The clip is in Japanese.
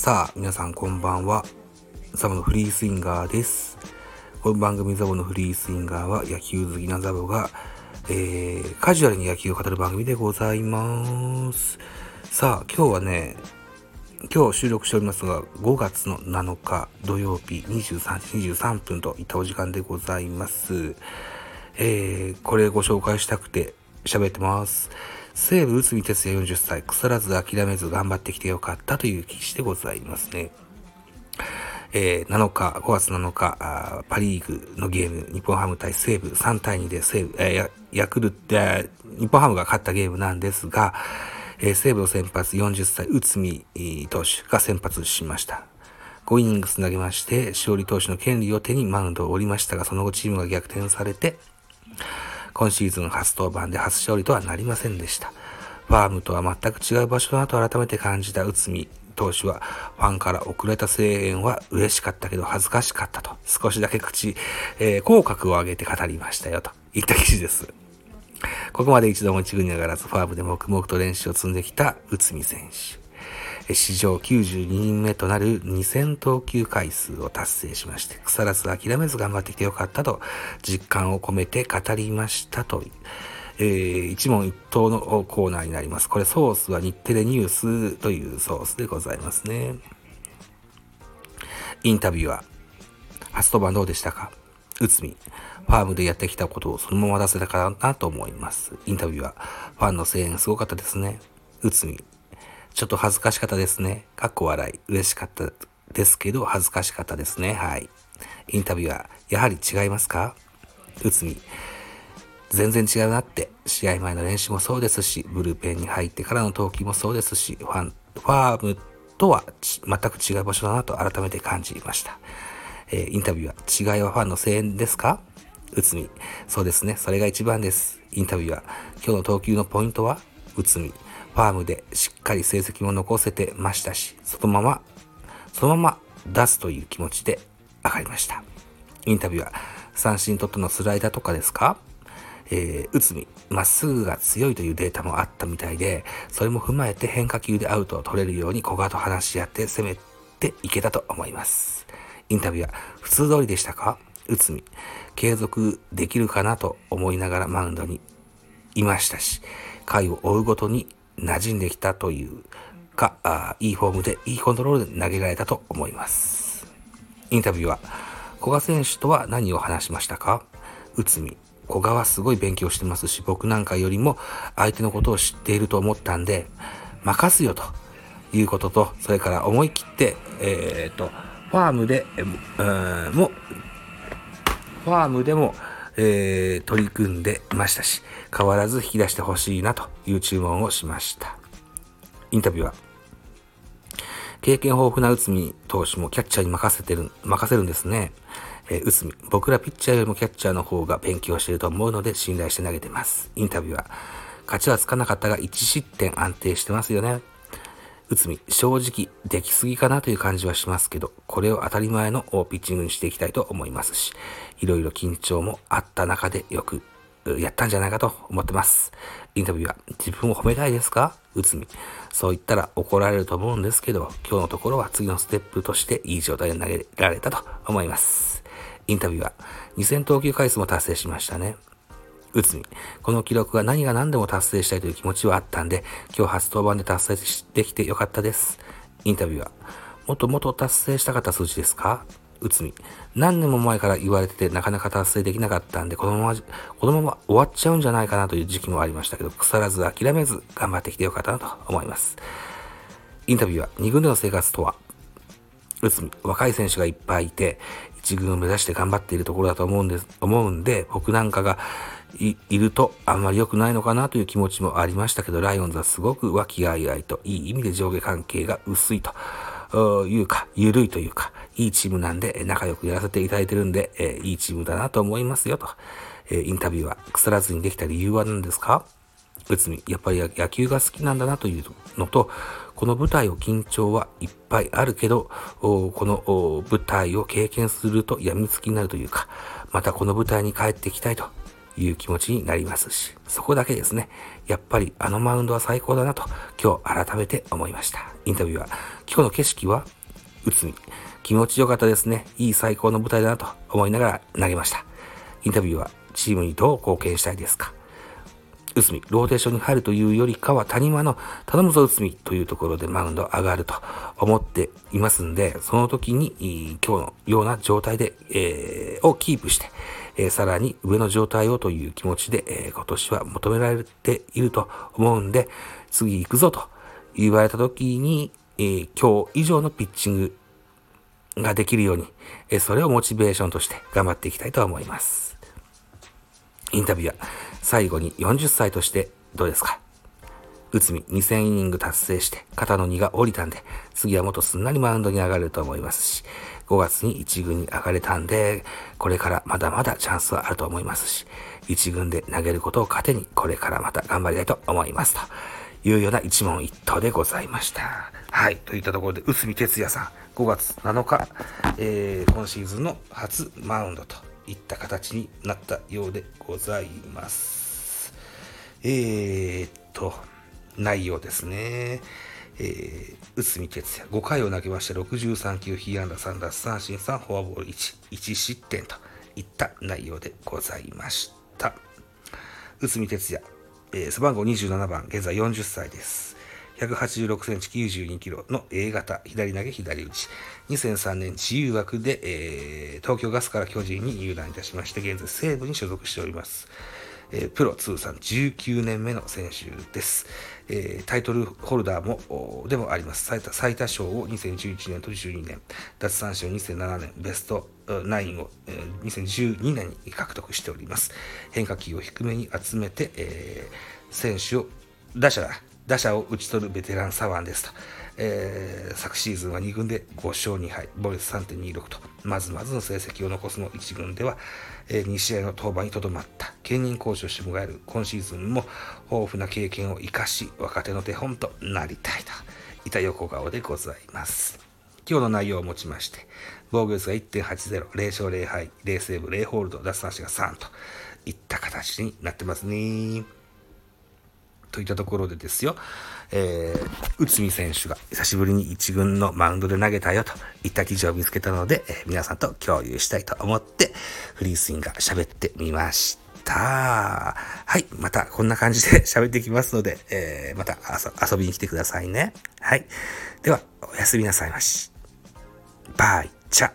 さあ、皆さんこんばんは。ザボのフリースインガーです。この番組ザボのフリースインガーは野球好きなザボが、えー、カジュアルに野球を語る番組でございます。さあ、今日はね、今日収録しておりますが、5月の7日土曜日23時23分といったお時間でございます。えー、これご紹介したくて喋ってます。西武内海哲也40歳、腐らず諦めず頑張ってきてよかったという記事でございますね。えー、7日、5月7日、パリーグのゲーム、日本ハム対西武3対2で西武、えーヤクルト、えー日本ハムが勝ったゲームなんですが、えー西武の先発40歳、内海投手が先発しました。5イニングス投げまして、勝利投手の権利を手にマウンドを降りましたが、その後チームが逆転されて、今シーズン初登板で初勝利とはなりませんでした。ファームとは全く違う場所だと改めて感じた内海投手は、ファンから送られた声援は嬉しかったけど恥ずかしかったと、少しだけ口、えー口角を上げて語りましたよといった記事です。ここまで一度も一軍に上がらず、ファームで黙々と練習を積んできた内海選手。史上92人目となる2000投球回数を達成しまして、腐らず諦めず頑張ってきてよかったと実感を込めて語りましたと。えー一問一答のコーナーになります。これソースは日テレニュースというソースでございますね。インタビューは、初登板どうでしたか？内海、ファームでやってきたことをそのまま出せたかなと思います。インタビューは、ファンの声援すごかったですね。内海、ちょっと恥ずかしかったですね。かっこ笑い。嬉しかったですけど、恥ずかしかったですね。はい。インタビューは、やはり違いますか？内海、全然違うなって、試合前の練習もそうですし、ブルペンに入ってからの投球もそうですし、ファン、ファームとは全く違う場所だなと改めて感じました。えーインタビューは、違いはファンの声援ですか？内海、そうですね、それが一番です。インタビューは、今日の投球のポイントは内海、ファームでしっかり成績も残せてましたし、そのまま、そのまま出すという気持ちで上がりました。インタビューは、三振取っのスライダーとかですか？えー、内海、まっすぐが強いというデータもあったみたいで、それも踏まえて変化球でアウトを取れるように古賀と話し合って攻めていけたと思います。インタビューは普通通りでしたか？内海、継続できるかなと思いながらマウンドにいましたし、回を追うごとに馴染んできたというか、あいいフォームでいいコントロールで投げられたと思います。インタビューは、古賀選手とは何を話しましたか？内海、古賀はすごい勉強してますし、僕なんかよりも相手のことを知っていると思ったんで、任すよと。いうことと、それから思い切って、えっ、と、ファームで、えーも、ファームでも、えー取り組んでましたし、変わらず引き出してほしいなという注文をしました。インタビューは、経験豊富な内海投手もキャッチャーに任せてる、任せるんですね。えー、内海、僕らピッチャーよりもキャッチャーの方が勉強していると思うので信頼して投げてます。インタビューは、勝ちはつかなかったが1失点安定してますよね。内海、正直できすぎかなという感じはしますけど、これを当たり前のピッチングにしていきたいと思いますし、いろいろ緊張もあった中でよくやったんじゃないかと思ってます。インタビューは、自分を褒めたいですか？内海。そう言ったら怒られると思うんですけど、今日のところは次のステップとしていい状態で投げられたと思います。インタビューは、2000投球回数も達成しましたね。内海、この記録が何が何でも達成したいという気持ちはあったんで、今日初登板で達成できてよかったです。インタビュー。は、もっともっと達成したかった数字ですか？内海、何年も前から言われててなかなか達成できなかったんで、このまま、このまま終わっちゃうんじゃないかなという時期もありましたけど、腐らず諦めず頑張ってきてよかったなと思います。インタビュー。は、2軍での生活とは、内海、若い選手がいっぱいいて、一軍を目指して頑張っているところだと思うんです、思うんで、僕なんかがいるとあんまり良くないのかなという気持ちもありましたけど、ライオンズはすごく和気あいあいと、いい意味で上下関係が薄いと。いうか、緩いというか、いいチームなんで、仲良くやらせていただいてるんで、えーいいチームだなと思いますよと。えーインタビューは腐らずにできた理由は何ですか？内海、やっぱり野球が好きなんだなというのと、この舞台を緊張はいっぱいあるけど、この舞台を経験すると病みつきになるというか、またこの舞台に帰ってきたいと。いう気持ちになりますし、そこだけですね、やっぱりあのマウンドは最高だなと今日改めて思いました。インタビューは、今日の景色は、内海、気持ちよかったですね。いい最高の舞台だなと思いながら投げました。インタビューは、チームにどう貢献したいですか？内海、ローテーションに入るというよりかは谷間の頼むぞ内海というところでマウンド上がると思っていますんで、その時に今日のような状態で、えー、をキープして、え、さらに上の状態をという気持ちで、え、今年は求められていると思うんで、次行くぞと言われた時に、え、今日以上のピッチングができるように、え、それをモチベーションとして頑張っていきたいと思います。インタビューは最後に40歳としてどうですか？内海2000イニング達成して肩の荷が下りたんで、次はもっとすんなりマウンドに上がれると思いますし、5月に1軍に上がれたんで、これからまだまだチャンスはあると思いますし、1軍で投げることを糧に、これからまた頑張りたいと思います。というような一問一答でございました。はい。といったところで、内海哲也さん、5月7日、えー、今シーズンの初マウンドといった形になったようでございます。えー、っと、内容ですね。えー、内海哲也、5回を投げまして、63球、被安打3奪三振3、フォアボール1、1失点といった内容でございました。内海哲也、えー、背番号27番、現在40歳です。186センチ92キロの A 型、左投げ左打ち。2003年自由枠で、えー、東京ガスから巨人に入団いたしまして、現在西武に所属しております。えー、プロ通算19年目の選手です。えー、タイトルホルダーも、でもあります。最多最多勝を2011年と12年、奪三振を2007年、ベスト9を、えー、2012年に獲得しております。変化球を低めに集めて、えー、選手を、打者だ打者を打ち取るベテラン左腕ですと。えー、昨シーズンは2軍で5勝2敗、ボイス3.26と、まずまずの成績を残すの1軍では、えー、2試合の登板にとどまった、兼任コーチをしてもらえる今シーズンも豊富な経験を生かし、若手の手本となりたいと、いた横顔でございます。今日の内容をもちまして、防御率が1.80、0勝0敗、0セーブ、0ホールド、奪三振が3といった形になってますね。といったところでですよ、えー、内海選手が久しぶりに1軍のマウンドで投げたよといった記事を見つけたので、えー、皆さんと共有したいと思って、フリースインが喋ってみました。はい。またこんな感じで 喋ってきますので、えー、また遊びに来てくださいね。はい。では、おやすみなさいまし。バイ、チャ。